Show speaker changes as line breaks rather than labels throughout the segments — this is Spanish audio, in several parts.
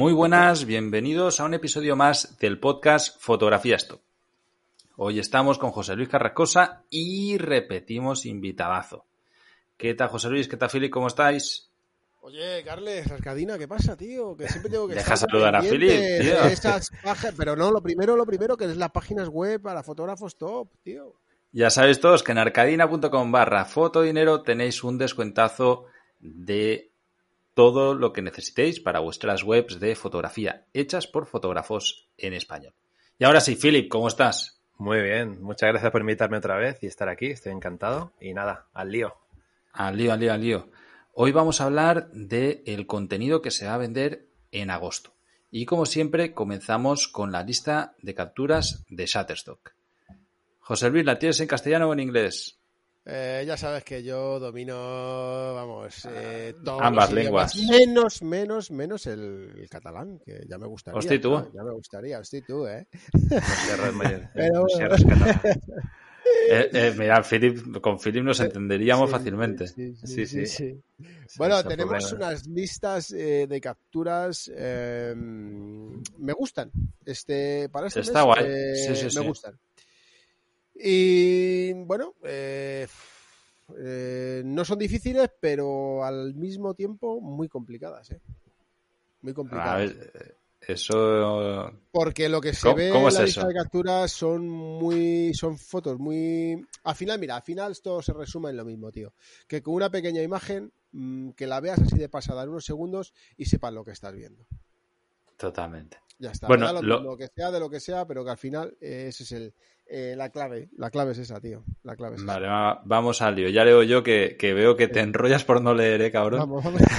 Muy buenas, bienvenidos a un episodio más del podcast Fotografía Stop. Hoy estamos con José Luis Carracosa y repetimos invitadazo. ¿Qué tal, José Luis? ¿Qué tal, Fili? ¿Cómo estáis?
Oye, Carles, Arcadina, ¿qué pasa, tío? Que siempre tengo que
Deja saludar a tío.
pero no, lo primero, lo primero, que es las páginas web para fotógrafos top, tío.
Ya sabéis todos que en arcadina.com barra fotodinero tenéis un descuentazo de todo lo que necesitéis para vuestras webs de fotografía hechas por fotógrafos en español. Y ahora sí, Philip, ¿cómo estás?
Muy bien, muchas gracias por invitarme otra vez y estar aquí, estoy encantado. Y nada, al lío.
Al lío, al lío, al lío. Hoy vamos a hablar del contenido que se va a vender en agosto. Y como siempre, comenzamos con la lista de capturas de Shutterstock. José Luis, ¿la tienes en castellano o en inglés?
Eh, ya sabes que yo domino, vamos, eh,
ambas lenguas.
Menos, menos, menos el, catalán, que ya me gustaría.
Hostia, tú.
Ya me gustaría, hostia, tú, ¿eh?
Pero, eh, eh, mira, con Philip nos entenderíamos fácilmente.
Sí, sí, sí. Bueno, tenemos unas listas eh, de capturas. me gustan. Este, para este
Está guay.
me gustan. Y bueno, no son difíciles, pero al mismo tiempo muy complicadas. Muy complicadas.
Eso.
Porque lo que se ve en la lista de capturas son muy. son fotos muy. Al final, mira, al final todo se resume en lo mismo, tío. Que con una pequeña imagen, mm, que la veas así de pasada en unos segundos y sepas lo que estás viendo.
Totalmente.
Ya está. Bueno, lo... que sea de lo que sea, pero que al final eh, ese es el, eh, la clave. La clave es esa, tío. La clave es
vale, vamos al lío. Ya leo yo que, que veo que te enrollas por no leer, ¿eh, cabrón? Vamos, vamos.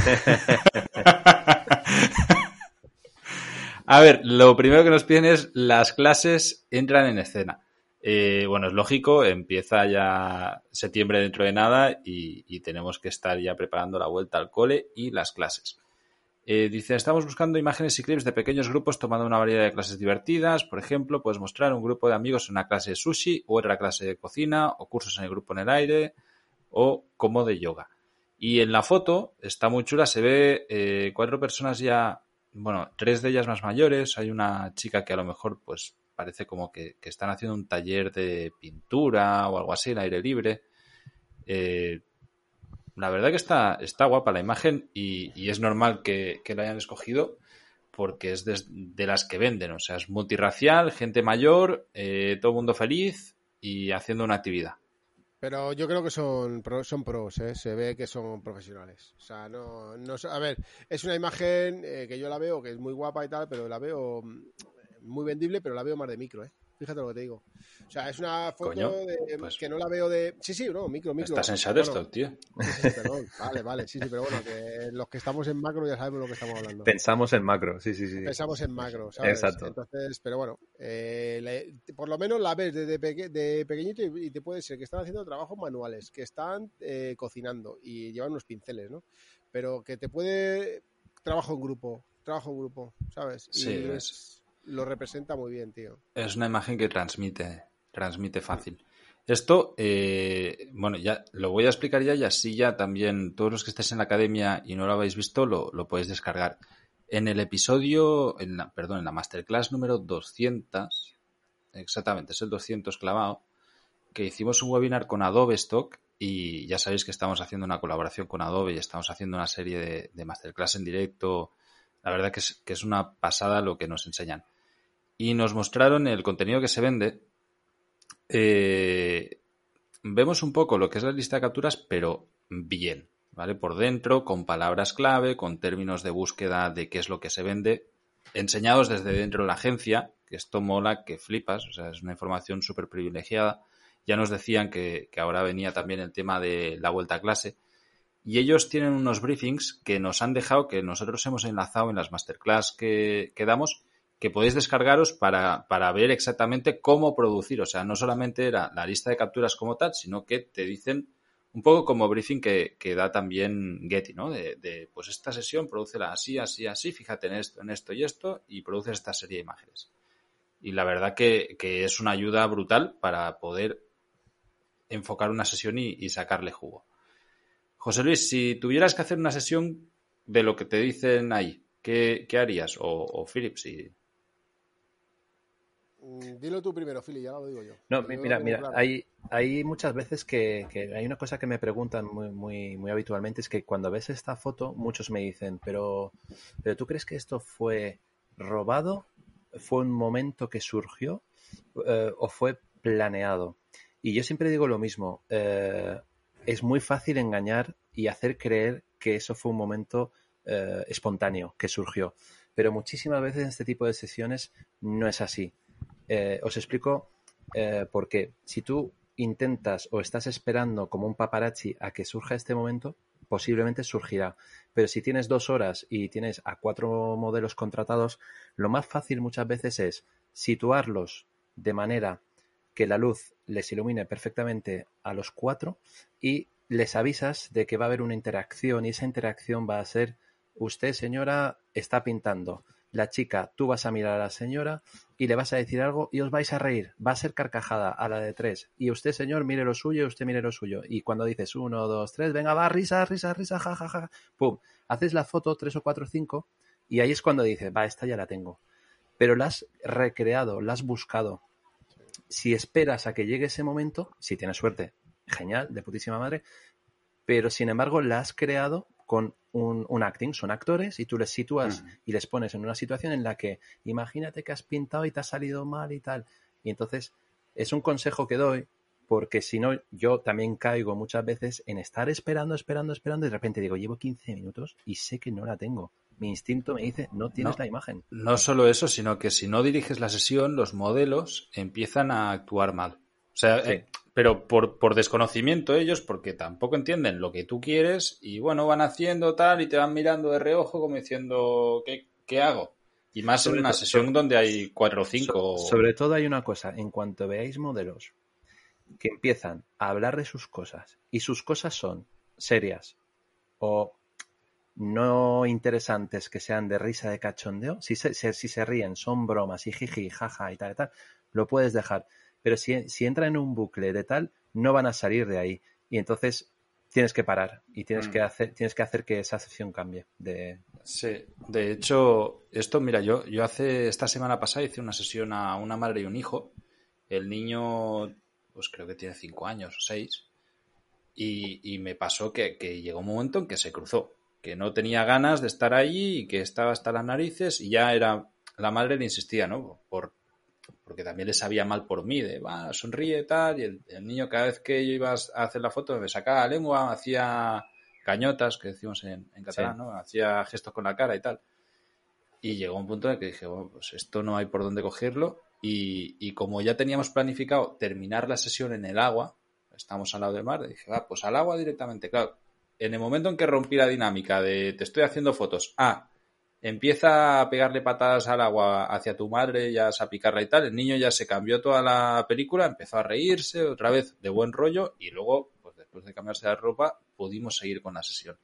A ver, lo primero que nos piden es las clases entran en escena. Eh, bueno, es lógico, empieza ya septiembre dentro de nada y, tenemos que estar ya preparando la vuelta al cole y las clases. Eh, dice, estamos buscando imágenes y clips de pequeños grupos tomando una variedad de clases divertidas. Por ejemplo, puedes mostrar un grupo de amigos en una clase de sushi o otra clase de cocina o cursos en el grupo en el aire o como de yoga. Y en la foto está muy chula, se ve eh, cuatro personas ya bueno, tres de ellas más mayores. Hay una chica que a lo mejor, pues, parece como que, están haciendo un taller de pintura o algo así, en aire libre. Eh, la verdad que está, está guapa la imagen y, es normal que, que, la hayan escogido porque es de, las que venden. O sea, es multirracial, gente mayor, eh, todo mundo feliz y haciendo una actividad.
Pero yo creo que son, son pros, ¿eh? se ve que son profesionales. O sea, no, no a ver, es una imagen eh, que yo la veo, que es muy guapa y tal, pero la veo mm, muy vendible, pero la veo más de micro, ¿eh? Fíjate lo que te digo. O sea, es una foto de, pues que no la veo de. Sí, sí, no, micro, micro.
Estás en Shutterstock, tío.
perdón. Vale, vale, sí, sí, pero bueno, que los que estamos en macro ya sabemos lo que estamos hablando.
Pensamos en macro, sí, sí, sí.
Pensamos en macro, ¿sabes? Exacto. Entonces, pero bueno, eh, por lo menos la ves desde de pequeñito y, te puede ser que están haciendo trabajos manuales, que están eh, cocinando y llevan unos pinceles, ¿no? Pero que te puede. Trabajo en grupo, trabajo en grupo, ¿sabes?
Sí, es
lo representa muy bien, tío.
Es una imagen que transmite, transmite fácil. Esto, eh, bueno, ya lo voy a explicar ya y así ya también todos los que estéis en la academia y no lo habéis visto lo, lo podéis descargar. En el episodio, en la, perdón, en la masterclass número 200, exactamente, es el 200 clavado, que hicimos un webinar con Adobe Stock y ya sabéis que estamos haciendo una colaboración con Adobe y estamos haciendo una serie de, de masterclass en directo. La verdad que es, que es una pasada lo que nos enseñan y nos mostraron el contenido que se vende. Eh, vemos un poco lo que es la lista de capturas, pero bien, ¿vale? Por dentro, con palabras clave, con términos de búsqueda de qué es lo que se vende, enseñados desde dentro de la agencia, que esto mola, que flipas, o sea, es una información súper privilegiada. Ya nos decían que, ahora venía también el tema de la vuelta a clase. Y ellos tienen unos briefings que nos han dejado, que nosotros hemos enlazado en las masterclass que, que damos, que podéis descargaros para, para, ver exactamente cómo producir. O sea, no solamente era la lista de capturas como tal, sino que te dicen un poco como briefing que, que da también Getty, ¿no? De, pues esta sesión producela así, así, así, fíjate en esto, en esto y esto, y produces esta serie de imágenes. Y la verdad que, que es una ayuda brutal para poder enfocar una sesión y, y sacarle jugo. José Luis, si tuvieras que hacer una sesión de lo que te dicen ahí, ¿qué, qué harías? O, o Philip, si,
Dilo tú primero, Philly, ya lo digo yo.
No, mira, mira,
claro.
hay, hay muchas veces que, que hay una cosa que me preguntan muy, muy, muy habitualmente, es que cuando ves esta foto, muchos me dicen, pero, pero ¿tú crees que esto fue robado? ¿Fue un momento que surgió? Eh, ¿O fue planeado? Y yo siempre digo lo mismo, eh, es muy fácil engañar y hacer creer que eso fue un momento eh, espontáneo, que surgió. Pero muchísimas veces en este tipo de sesiones no es así. Eh, os explico eh, por qué. Si tú intentas o estás esperando como un paparazzi a que surja este momento, posiblemente surgirá. Pero si tienes dos horas y tienes a cuatro modelos contratados, lo más fácil muchas veces es situarlos de manera que la luz les ilumine perfectamente a los cuatro y les avisas de que va a haber una interacción y esa interacción va a ser usted señora está pintando la chica tú vas a mirar a la señora y le vas a decir algo y os vais a reír. Va a ser carcajada a la de tres. Y usted señor mire lo suyo y usted mire lo suyo. Y cuando dices uno dos tres venga va risa risa risa ja ja ja pum. Haces la foto tres o cuatro cinco y ahí es cuando dices va esta ya la tengo. Pero la has recreado la has buscado. Si esperas a que llegue ese momento, si tienes suerte, genial, de putísima madre, pero sin embargo la has creado con un, un acting, son actores y tú les sitúas y les pones en una situación en la que imagínate que has pintado y te ha salido mal y tal. Y entonces es un consejo que doy porque si no yo también caigo muchas veces en estar esperando, esperando, esperando y de repente digo, llevo 15 minutos y sé que no la tengo. Mi instinto me dice, no tienes
No.
la imagen.
No solo eso, sino que si no diriges la sesión, los modelos empiezan a actuar mal. Sea,
Sí.
eh, pero por, por desconocimiento ellos, porque tampoco entienden lo que tú quieres y bueno, van haciendo tal y te van mirando de reojo como diciendo, ¿qué, qué hago? Y más
Sobre
en una sesión
sobre-
donde hay cuatro o cinco.
So- sobre todo hay una cosa, en cuanto veáis modelos que empiezan a hablar de sus cosas y sus cosas son serias o no interesantes que sean de risa de cachondeo, si se, se- si se ríen, son bromas y jiji, jaja y tal y tal, lo puedes dejar. Pero si, si entra en un bucle de tal, no van a salir de ahí. Y entonces tienes que parar y tienes,
Mm.
que, hacer, tienes que hacer que esa sesión cambie. De,
Sí, de hecho, esto, mira, yo, yo hace esta semana pasada hice una sesión a una madre y un hijo. El niño, pues creo que tiene cinco años o seis. Y, y me pasó que, que llegó un momento en que se cruzó, que no tenía ganas de estar allí y que estaba hasta las narices y ya era, la madre le insistía, ¿no? Por, porque también le sabía mal por mí, de, va, sonríe tal, y el, el niño cada vez que yo iba a hacer la foto me sacaba la lengua, hacía cañotas, que decimos en, en catalán,
Sí.
¿no? Hacía gestos con la cara y tal. Y llegó un punto en el que dije, bueno, pues esto no hay por dónde cogerlo. Y, y como ya teníamos planificado terminar la sesión en el agua, estamos al lado del mar, dije, va, pues al agua directamente. Claro, en el momento en que rompí la dinámica de te estoy haciendo fotos, ah, empieza a pegarle patadas al agua hacia tu madre, ya a picarla y tal, el niño ya se cambió toda la película, empezó a reírse otra vez de buen rollo y luego, pues después de cambiarse la ropa, pudimos seguir con la sesión.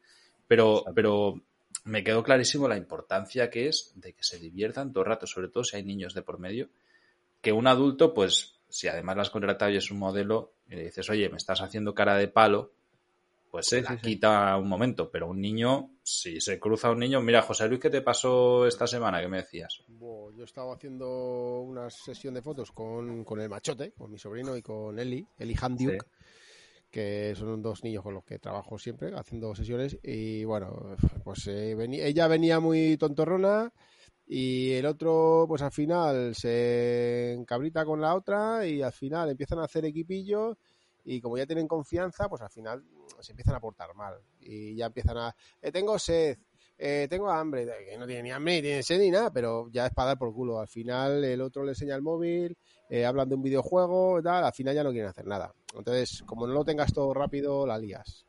Pero, pero me quedó clarísimo la importancia que es de que se diviertan todo el rato, sobre todo si hay niños de por medio, que un adulto, pues, si además las contratado y es un modelo, y le dices, oye, me estás haciendo cara de palo, pues se
Sí,
la
sí, sí.
quita un momento. Pero un niño, si se cruza un niño, mira, José Luis, ¿qué te pasó esta semana? que me decías?
Bo, yo estaba haciendo una sesión de fotos con, con el machote, con mi sobrino y con Eli, Eli Handiuk, que son dos niños con los que trabajo siempre haciendo sesiones. Y bueno, pues eh, ella venía muy tontorrona y el otro, pues al final se encabrita con la otra y al final empiezan a hacer equipillos. Y como ya tienen confianza, pues al final se empiezan a portar mal. Y ya empiezan a. "Eh, tengo sed, eh, tengo hambre, que no tiene ni hambre, ni tiene sed ni nada, pero ya es para dar por culo. Al final el otro le enseña el móvil, eh, hablan de un videojuego, tal, al final ya no quieren hacer nada. Entonces, como no lo tengas todo rápido, la lías.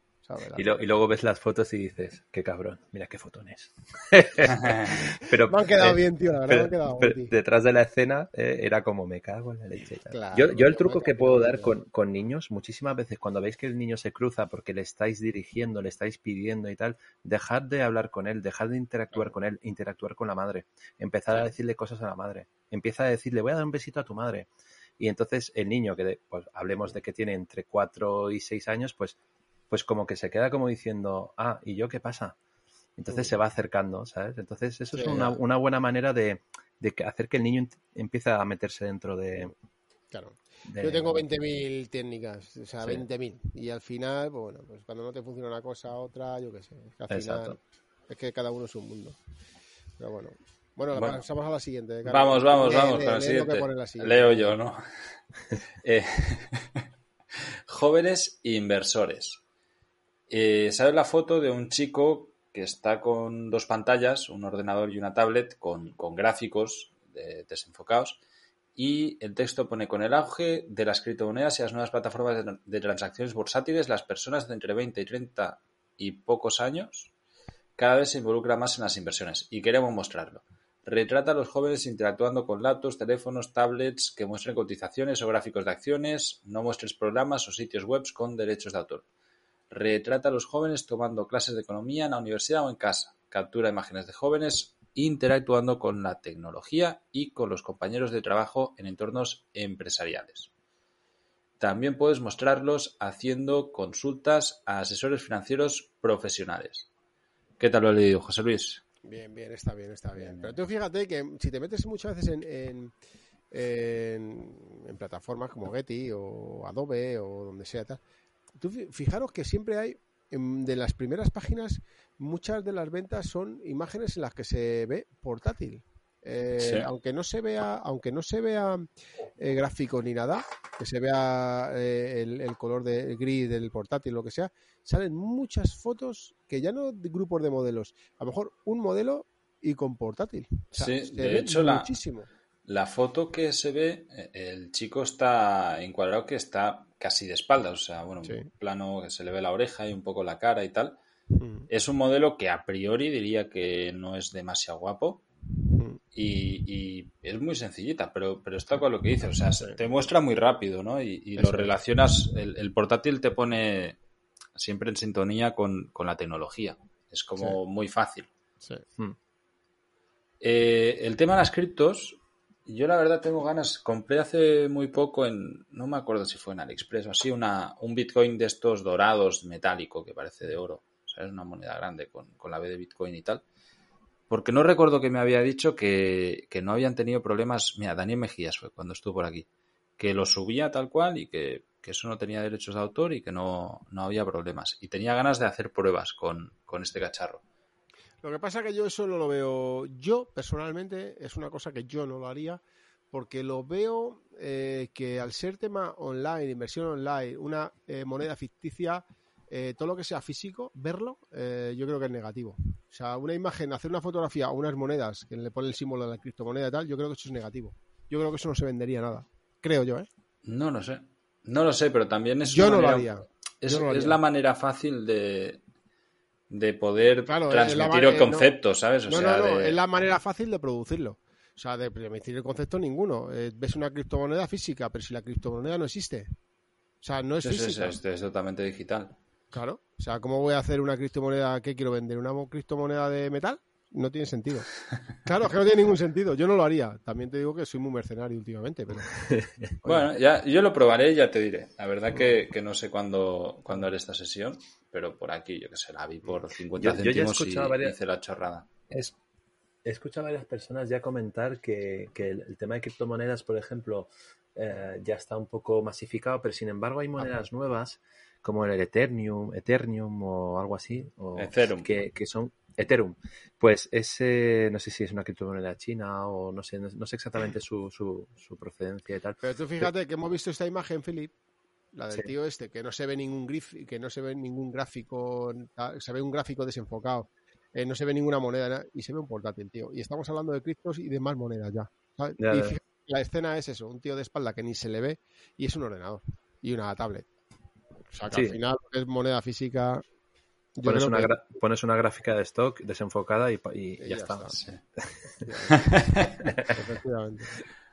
Y, lo- y luego ves las fotos y dices, qué cabrón, mira qué fotones. Pero,
Me han quedado
eh,
bien, tío, la verdad,
pero-
me han quedado
pero
bien.
detrás de la escena eh, era como me cago en la leche.
Claro,
yo, yo el truco que puedo dar con, con niños, muchísimas veces cuando veis que el niño se cruza porque le estáis dirigiendo, le estáis pidiendo y tal, dejad de hablar con él, dejad de interactuar con él, interactuar con la madre, empezar a decirle cosas a la madre, empieza a decirle voy a dar un besito a tu madre. Y entonces el niño, que de- pues hablemos de que tiene entre 4 y 6 años, pues, pues como que se queda como diciendo, ah, ¿y yo qué pasa? Entonces
Mm.
se va acercando, ¿sabes? Entonces eso es una, una buena manera de, de que- hacer que el niño empiece a meterse dentro de...
Claro.
de-
Yo tengo 20.000 técnicas, o sea,
Sí.
20.000. Y al final, pues bueno, pues cuando no te funciona una cosa, otra, yo qué sé. es que al
Exacto.
final, es que cada uno es un mundo. Pero bueno. Bueno,
Bueno.
pasamos a la siguiente.
Vamos, vamos,
Lee,
vamos
lee,
con siguiente.
la siguiente.
Leo yo, ¿no? Eh, jóvenes inversores. Eh, ¿Sabes la foto de un chico que está con dos pantallas, un ordenador y una tablet, con, gráficos de- desenfocados? Y el texto pone, con el auge de las criptomonedas y las nuevas plataformas de, transacciones bursátiles, las personas de entre 20 y 30 y pocos años cada vez se involucran más en las inversiones y queremos mostrarlo. Retrata a los jóvenes interactuando con laptops, teléfonos, tablets que muestren cotizaciones o gráficos de acciones, no muestres programas o sitios web con derechos de autor. Retrata a los jóvenes tomando clases de economía en la universidad o en casa. Captura imágenes de jóvenes interactuando con la tecnología y con los compañeros de trabajo en entornos empresariales. También puedes mostrarlos haciendo consultas a asesores financieros profesionales. ¿Qué tal lo he leído, José Luis?
Bien, bien, está bien, está bien. Pero tú fíjate que si te metes muchas veces en, en, en- en plataformas como Getty o Adobe o donde sea, tal, tú fi- fijaros que siempre hay, en- de las primeras páginas, muchas de las ventas son imágenes en las que se ve portátil. Eh,
Sí.
Aunque no se vea, aunque no se vea eh, gráfico ni nada, que se vea eh, el, el color de el gris del portátil, lo que sea, salen muchas fotos que ya no de grupos de modelos, a lo mejor un modelo y con portátil. O sea,
Sí, de hecho, la-
muchísimo.
La foto que se ve, eh, el chico está encuadrado que está casi de espaldas, o sea, bueno,
Sí.
un plano que se le ve la oreja y un poco la cara y tal.
Mm,
Es un modelo que a priori diría que no es demasiado guapo
mm.
y, y es muy sencillita, pero, pero está con lo que dice, o sea, se- te muestra muy rápido, ¿no? Y, y lo relacionas, el, el portátil te pone siempre en sintonía con, con la tecnología, es como muy fácil.
Sí.
Eh, el tema de las criptos, yo la verdad tengo ganas. Compré hace muy poco en, no me acuerdo si fue en AliExpress o así, una, un Bitcoin de estos dorados metálico que parece de oro. O sea, es una moneda grande con, con la B de Bitcoin y tal. Porque no recuerdo que me había dicho que, que no habían tenido problemas. Mira, Daniel Mejías fue cuando estuvo por aquí. Que lo subía tal cual y que, que eso no tenía derechos de autor y que no, no había problemas. Y tenía ganas de hacer pruebas con, con este cacharro.
Lo que pasa que yo eso no lo veo. Yo, personalmente, es una cosa que yo no lo haría, porque lo veo eh, que al ser tema online, inversión online, una eh, moneda ficticia, eh, todo lo que sea físico, verlo, yo creo que es negativo. O sea, una imagen, hacer una fotografía o unas monedas que le pone el símbolo de la criptomoneda y tal, yo creo que eso es negativo. Yo creo que eso no se vendería nada. Creo yo, ¿eh?
No lo sé. No lo sé, pero también es
Yo no lo
manera-
haría.
Es,
no lo
es
haría.
la manera fácil de, de poder
Claro,
transmitir el
no.
concepto, ¿sabes? O
no,
sea,
no, no,
de-
es la manera fácil de producirlo. O sea, de emitir el concepto ninguno. Eh, ves una criptomoneda física, pero si la criptomoneda no existe. O sea, no es
es, es- totalmente digital.
Claro. O sea, ¿cómo voy a hacer una criptomoneda? ¿Qué quiero vender? ¿Una mo- criptomoneda de metal? No tiene sentido. Claro, es que no tiene ningún sentido. Yo no lo haría. También te digo que soy muy mercenario últimamente, pero.
Bueno, ya, yo lo probaré y ya te diré. La verdad que, que no sé cuándo, cuándo haré esta sesión, pero por aquí, yo que sé, la vi por 50
Yo- yo ya he
y
escuchado varias-
hice la chorrada.
Es, he escuchado a varias personas ya comentar que, que el, el tema de criptomonedas, por ejemplo, eh, ya está un poco masificado, pero sin embargo hay monedas nuevas como el Ethereum, Ethereum o algo así, o
Ethereum.
Que, que son Ethereum. Pues ese, no sé si es una criptomoneda china o no sé, no, no sé exactamente su, su, su procedencia y tal.
Pero tú fíjate que hemos visto esta imagen, Philip, la del
Sí.
tío este, que no se ve ningún grif, que no se ve ningún gráfico, se ve un gráfico desenfocado, eh, no se ve ninguna moneda y se ve un portátil, tío. Y estamos hablando de criptos y de más monedas ya. ¿sabes?
Ya,
y
ya.
fíjate, la escena es eso, un tío de espalda que ni se le ve y es un ordenador y una tablet. O sea que
Sí.
al final es moneda física. yo
Pones una,
que-
pones una gráfica de stock desenfocada y, pa- y
Y
ya,
ya
está.
está.
Sí.
Efectivamente.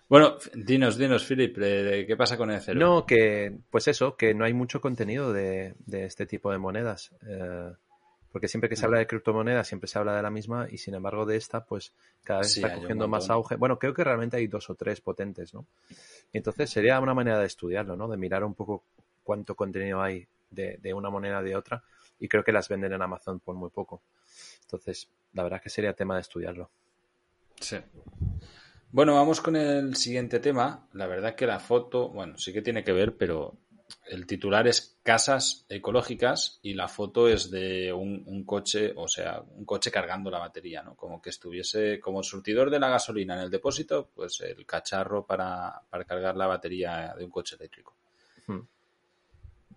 Bueno, dinos, dinos, Philip, eh, ¿qué pasa con Ethereum?
No, que, pues eso, que no hay mucho contenido de, de este tipo de monedas. eh, porque siempre que se habla de criptomonedas, siempre se habla de la misma, y sin embargo de esta, pues cada vez
Sí,
está cogiendo más auge. Bueno, creo que realmente hay dos o tres potentes, ¿no? Entonces sería una manera de estudiarlo, ¿no? De mirar un poco cuánto contenido hay de, de una moneda de otra y creo que las venden en Amazon por muy poco. Entonces, la verdad que sería tema de estudiarlo.
Sí. Bueno, vamos con el siguiente tema. La verdad que la foto, bueno, sí que tiene que ver, pero el titular es casas ecológicas y la foto es de un, coche, o sea, un coche cargando la batería, ¿no? Como que estuviese como el surtidor de la gasolina en el depósito, pues el cacharro para, cargar la batería de un coche eléctrico. Hmm.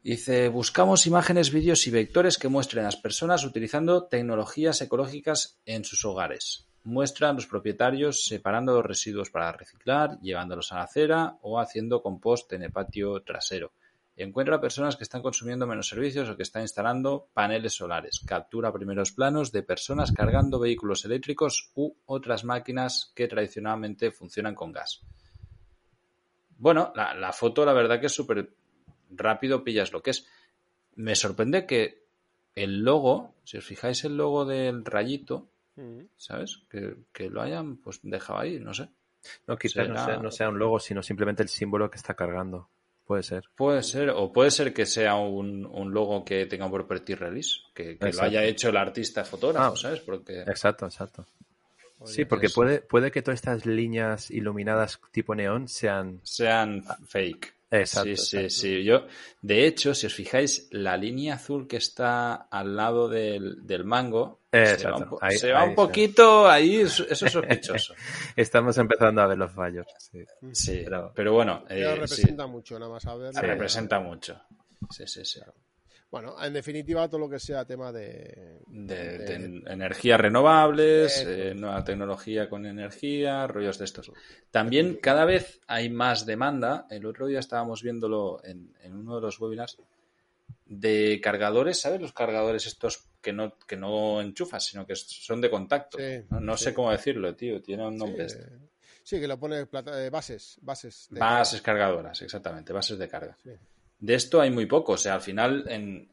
Dice, buscamos imágenes, vídeos y vectores que muestren a las personas utilizando tecnologías ecológicas en sus hogares. Muestran los propietarios separando los residuos para reciclar, llevándolos a la acera o haciendo compost en el patio trasero. Encuentra personas que están consumiendo menos servicios o que están instalando paneles solares. Captura primeros planos de personas cargando vehículos eléctricos u otras máquinas que tradicionalmente funcionan con gas. Bueno, la, foto la verdad que es súper rápido, pillas lo que es. Me sorprende que el logo, si os fijáis el logo del rayito. ¿Sabes? Que, lo hayan pues dejado ahí, no sé.
No, quizás no sea un logo, sino simplemente el símbolo que está cargando. Puede ser.
Puede ser, o puede ser que sea un, logo que tenga un property release, que, lo haya hecho el artista fotógrafo, ah, ¿sabes? Porque...
Exacto, exacto. sí, porque puede, puede que todas estas líneas iluminadas tipo neón sean...
Sean fake. Exacto, sí, sí, sí. Yo, de hecho, si os fijáis, la línea azul que está al lado del, del mango se va un, poquito ahí, eso es sospechoso.
Estamos empezando a ver los fallos.
Sí, pero, bueno.
Eh, representa mucho, nada más a ver.
Representa mucho. Sí, sí, sí.
Bueno, en definitiva, todo lo que sea tema
de. De, energías renovables, eh, nueva tecnología con energía, rollos de estos. También cada vez hay más demanda. El otro día estábamos viéndolo en, en uno de los webinars de cargadores, ¿sabes? Los cargadores estos que no, que no enchufas, sino que son de contacto. no, sé cómo decirlo, tío. Tiene un nombre
este. Sí, que lo pone eh, bases. Bases,
bases cargadoras, exactamente. Bases de carga. De esto hay muy poco. O sea, al final, en,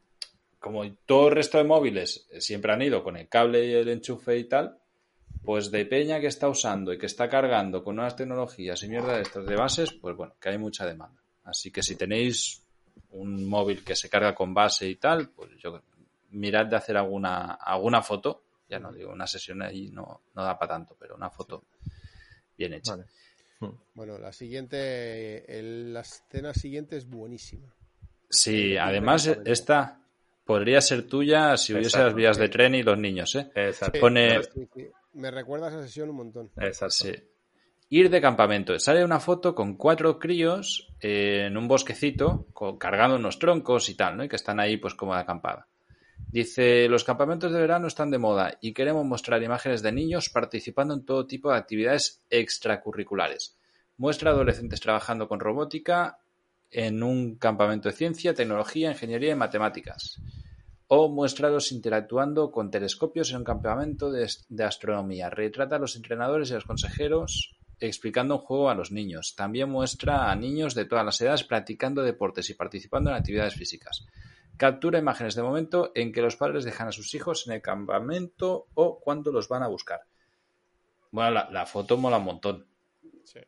como todo el resto de móviles siempre han ido con el cable y el enchufe y tal, pues de peña que está usando y que está cargando con nuevas tecnologías y mierda de estas de bases, pues bueno, que hay mucha demanda. Así que si tenéis un móvil que se carga con base y tal, pues yo mirad de hacer alguna, alguna foto. Ya no digo, una sesión ahí no, no da para tanto, pero una foto bien hecha.
Bueno, la siguiente, la escena siguiente es buenísima.
Sí, además esta podría ser tuya si hubiese las vías de tren y los niños, ¿eh? Pone...
Me recuerda a esa sesión un montón.
Exacto. Ir de campamento. Sale una foto con cuatro críos eh, en un bosquecito, cargando unos troncos y tal, ¿no? Y que están ahí pues como de acampada. Dice, los campamentos de verano están de moda y queremos mostrar imágenes de niños participando en todo tipo de actividades extracurriculares. Muestra adolescentes trabajando con robótica en un campamento de ciencia, tecnología, ingeniería y matemáticas. O muéstralos interactuando con telescopios en un campamento de, de astronomía. Retrata a los entrenadores y a los consejeros explicando un juego a los niños. También muestra a niños de todas las edades practicando deportes y participando en actividades físicas. Captura imágenes de momento en que los padres dejan a sus hijos en el campamento o cuando los van a buscar. Bueno, la, foto mola un montón. Sí.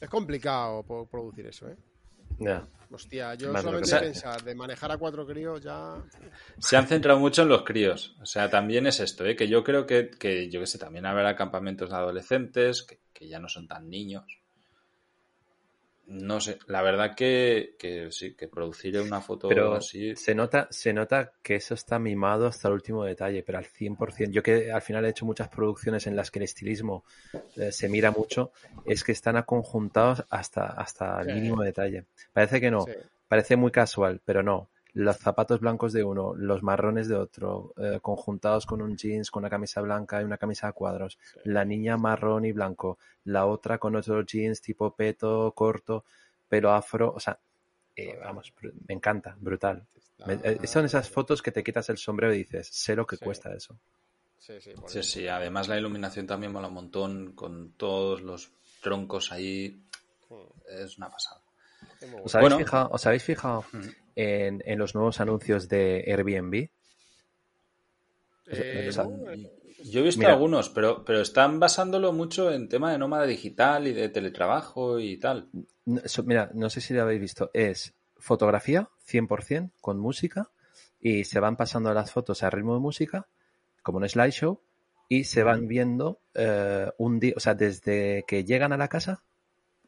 Es complicado producir eso, ¿eh? Hostia, yo solamente pensar de manejar a cuatro críos ya.
Se han centrado mucho en los críos. O sea, también es esto, ¿eh? que yo creo que, que yo que sé, también habrá campamentos de adolescentes que, que ya no son tan niños. No sé, la verdad que, que sí, que producir una foto así.
Se nota, se nota que eso está mimado hasta el último detalle, pero al 100%. Yo que al final he hecho muchas producciones en las que el estilismo eh, se mira mucho, es que están aconjuntados hasta, hasta el mínimo detalle. Parece que no, parece muy casual, pero no los zapatos blancos de uno, los marrones de otro, eh, conjuntados con un jeans, con una camisa blanca y una camisa a cuadros. La niña marrón y blanco, la otra con otro jeans tipo peto, corto, pelo afro. O sea, eh, vamos, me encanta, brutal. Eh, son esas fotos que te quitas el sombrero y dices, sé lo que cuesta eso.
Sí, sí, sí, sí, además la iluminación también mola un montón con todos los troncos ahí. Hmm. Es una pasada.
¿Os habéis fijado, ¿os habéis fijado en, los nuevos anuncios de Airbnb?
Eh, yo he visto algunos, pero, pero están basándolo mucho en tema de nómada digital y de teletrabajo y tal.
mira, no sé si lo habéis visto. Es fotografía 100% con música y se van pasando las fotos a ritmo de música, como un slideshow, y se van viendo eh, un día, o sea, desde que llegan a la casa,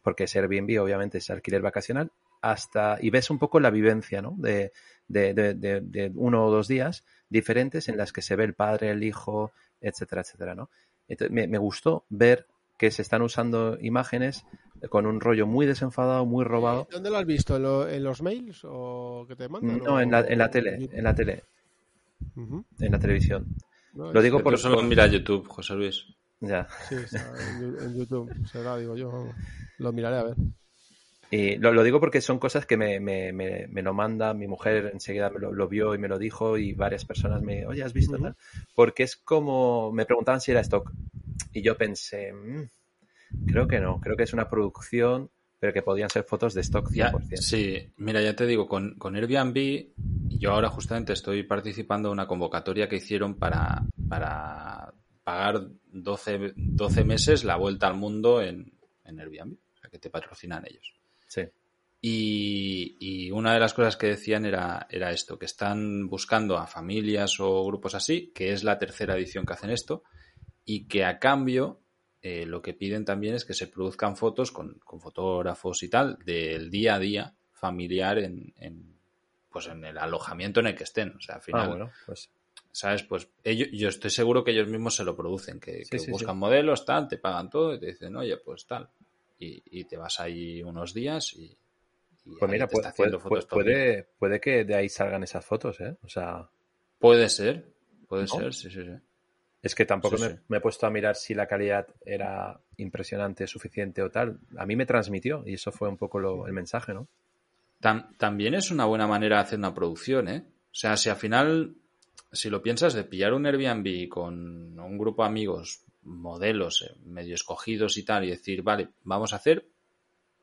porque es Airbnb, obviamente es alquiler vacacional, hasta, y ves un poco la vivencia, ¿no? De, de, de, de, uno o dos días diferentes en las que se ve el padre, el hijo, etcétera, etcétera, ¿no? Entonces, me, me gustó ver que se están usando imágenes con un rollo muy desenfadado, muy robado.
¿Dónde lo has visto? ¿En, lo, en los mails o que te mandan?
No, en la, en la tele, en la tele, uh -huh. en la televisión.
No, lo digo por solo mira YouTube, José Luis.
Ya.
Sí, en, en YouTube será, digo yo. Lo miraré a ver.
Y lo, lo, digo porque son cosas que me, me, me, me lo manda, mi mujer enseguida me lo, lo, vio y me lo dijo y varias personas me, oye, ¿has visto? Uh -huh. Porque es como, me preguntaban si era stock y yo pensé, mmm, creo que no, creo que es una producción, pero que podían ser fotos de stock 100%.
Ya, sí, mira, ya te digo, con, con Airbnb, yo ahora justamente estoy participando en una convocatoria que hicieron para, para pagar 12, 12 meses la vuelta al mundo en, en Airbnb, o sea, que te patrocinan ellos.
Sí.
Y, y, una de las cosas que decían era, era esto, que están buscando a familias o grupos así, que es la tercera edición que hacen esto, y que a cambio eh, lo que piden también es que se produzcan fotos con, con, fotógrafos y tal del día a día familiar en, en, pues en el alojamiento en el que estén. O sea, al final,
ah, bueno, pues...
¿sabes? Pues ellos, yo estoy seguro que ellos mismos se lo producen, que,
sí,
que
sí,
buscan
sí.
modelos, tal, te pagan todo y te dicen, oye, pues tal. Y, y te vas ahí unos días y, y
pues mira, puede, puede, puede, puede, que de ahí salgan esas fotos, ¿eh? O sea...
Puede ser, puede ¿no? ser, sí, sí, sí.
Es que tampoco sí, me, sí. me, he puesto a mirar si la calidad era impresionante, suficiente o tal. A mí me transmitió y eso fue un poco lo, el mensaje, ¿no?
Tam, también es una buena manera de hacer una producción, ¿eh? O sea, si al final, si lo piensas, de pillar un Airbnb con un grupo de amigos, modelos eh, medio escogidos y tal, y decir, vale, vamos a hacer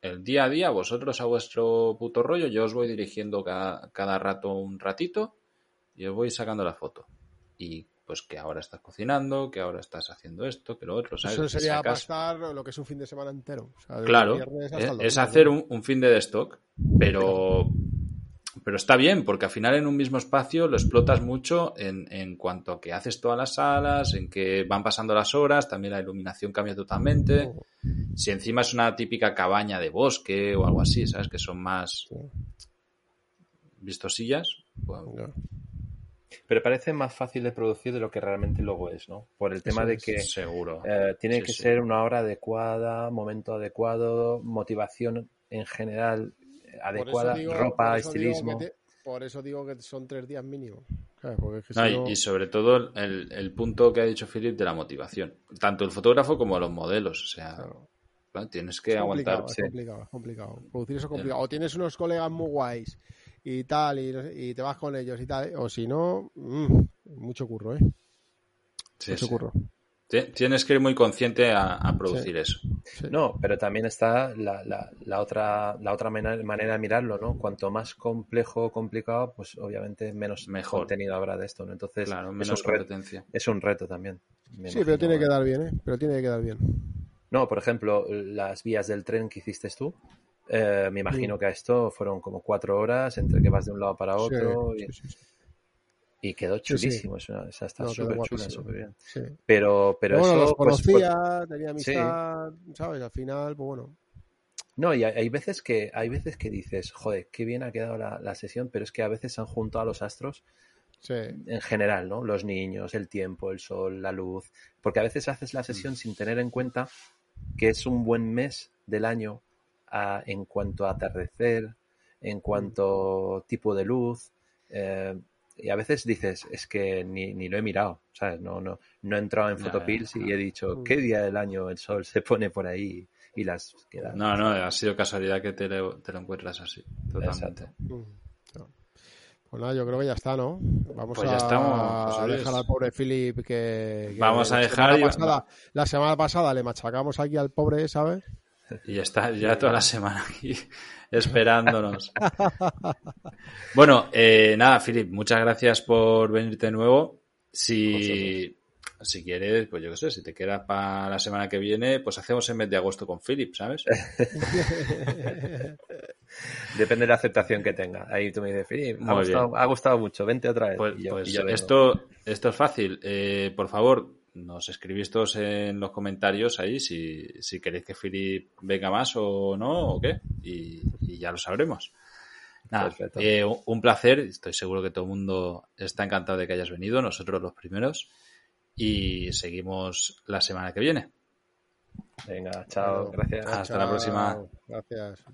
el día a día, vosotros a vuestro puto rollo, yo os voy dirigiendo cada, cada rato un ratito y os voy sacando la foto. Y pues que ahora estás cocinando, que ahora estás haciendo esto, que lo otro, ¿sabes?
Eso sería pasar lo que es un fin de semana entero.
O sea, claro, es, es, hacer un, un, fin de stock, pero, pero está bien, porque al final en un mismo espacio lo explotas mucho en, en, cuanto a que haces todas las salas, en que van pasando las horas, también la iluminación cambia totalmente. Si encima es una típica cabaña de bosque o algo así, ¿sabes? Que son más vistosillas. Pues,
pero parece más fácil de producir de lo que realmente luego es, ¿no? Por el tema de que
seguro.
Eh, tiene sí, que sí. ser una hora adecuada, momento adecuado, motivación en general adecuada, digo, ropa, estilismo.
Te, por eso digo que son tres días mínimo. Claro, porque es que
no,
si no...
Y sobre todo el, el, punto que ha dicho Philip de la motivación. Tanto el fotógrafo como los modelos. O sea, claro. tienes que
es
aguantar.
Es complicado, es complicado. Producir eso es complicado. O tienes unos colegas muy guays y tal, y, y, te vas con ellos y tal, o si no, mmm, mucho curro, ¿eh?
Sí,
mucho
sí.
curro.
Tienes que ir muy consciente a, a producir sí. eso.
Sí. No, pero también está la, la, la, otra, la otra manera de mirarlo, ¿no? Cuanto más complejo o complicado, pues obviamente menos
Mejor.
contenido habrá de esto, ¿no? Entonces,
claro, menos es
competencia. Reto, es un reto también.
Sí, imagino, pero tiene que dar bien, ¿eh? Pero tiene que quedar bien.
No, por ejemplo, las vías del tren que hiciste tú, eh, me imagino sí. que a esto fueron como cuatro horas entre que vas de un lado para otro. Sí, y, sí, y, quedó chulísimo. Sí, o sea, está no, súper chula, súper bien. Pero, pero
bueno,
eso.
Los conocía, pues, tenía amistad, ¿sabes? Al final, pues bueno.
No, y hay, hay, veces que hay veces que dices, joder, qué bien ha quedado la, la sesión, pero es que a veces se han juntado a los astros en general, ¿no? Los niños, el tiempo, el sol, la luz. Porque a veces haces la sesión mm. sin tener en cuenta que es un buen mes del año a, en cuanto a atardecer, en cuanto a tipo de luz. Eh, y a veces dices, es que ni, ni, lo he mirado, ¿sabes? No, no, no he entrado en Photopills y he dicho, ¿qué día del año el sol se pone por ahí y las queda?
No, no, ha sido casualidad que te lo, te lo encuentras así, totalmente.
Exacto. Pues nada, yo creo que ya está, ¿no? Vamos
pues
ya
a,
estamos, a dejar al pobre Philip que, que
Vamos a dejar...
La semana, pasada, la semana pasada le machacamos aquí al pobre, ¿sabes?
Y está ya toda la semana aquí esperándonos. bueno, eh, nada, Philip, muchas gracias por venirte de nuevo. Si si quieres, pues yo qué sé, si te quedas para la semana que viene, pues hacemos el mes de agosto con Philip, ¿sabes?
Depende de la aceptación que tenga. Ahí tú me dices, Philip, ha gustado, ha gustado, mucho, vente otra vez.
Pues, pues esto, esto es fácil. Eh, por favor, nos escribís todos en los comentarios ahí si, si queréis que Philip venga más o no, o qué, y, ya lo sabremos. Nada, eh, un placer, estoy seguro que todo el mundo está encantado de que hayas venido, nosotros los primeros, y seguimos la semana que viene.
Venga, chao, gracias.
Hasta la próxima.
Gracias.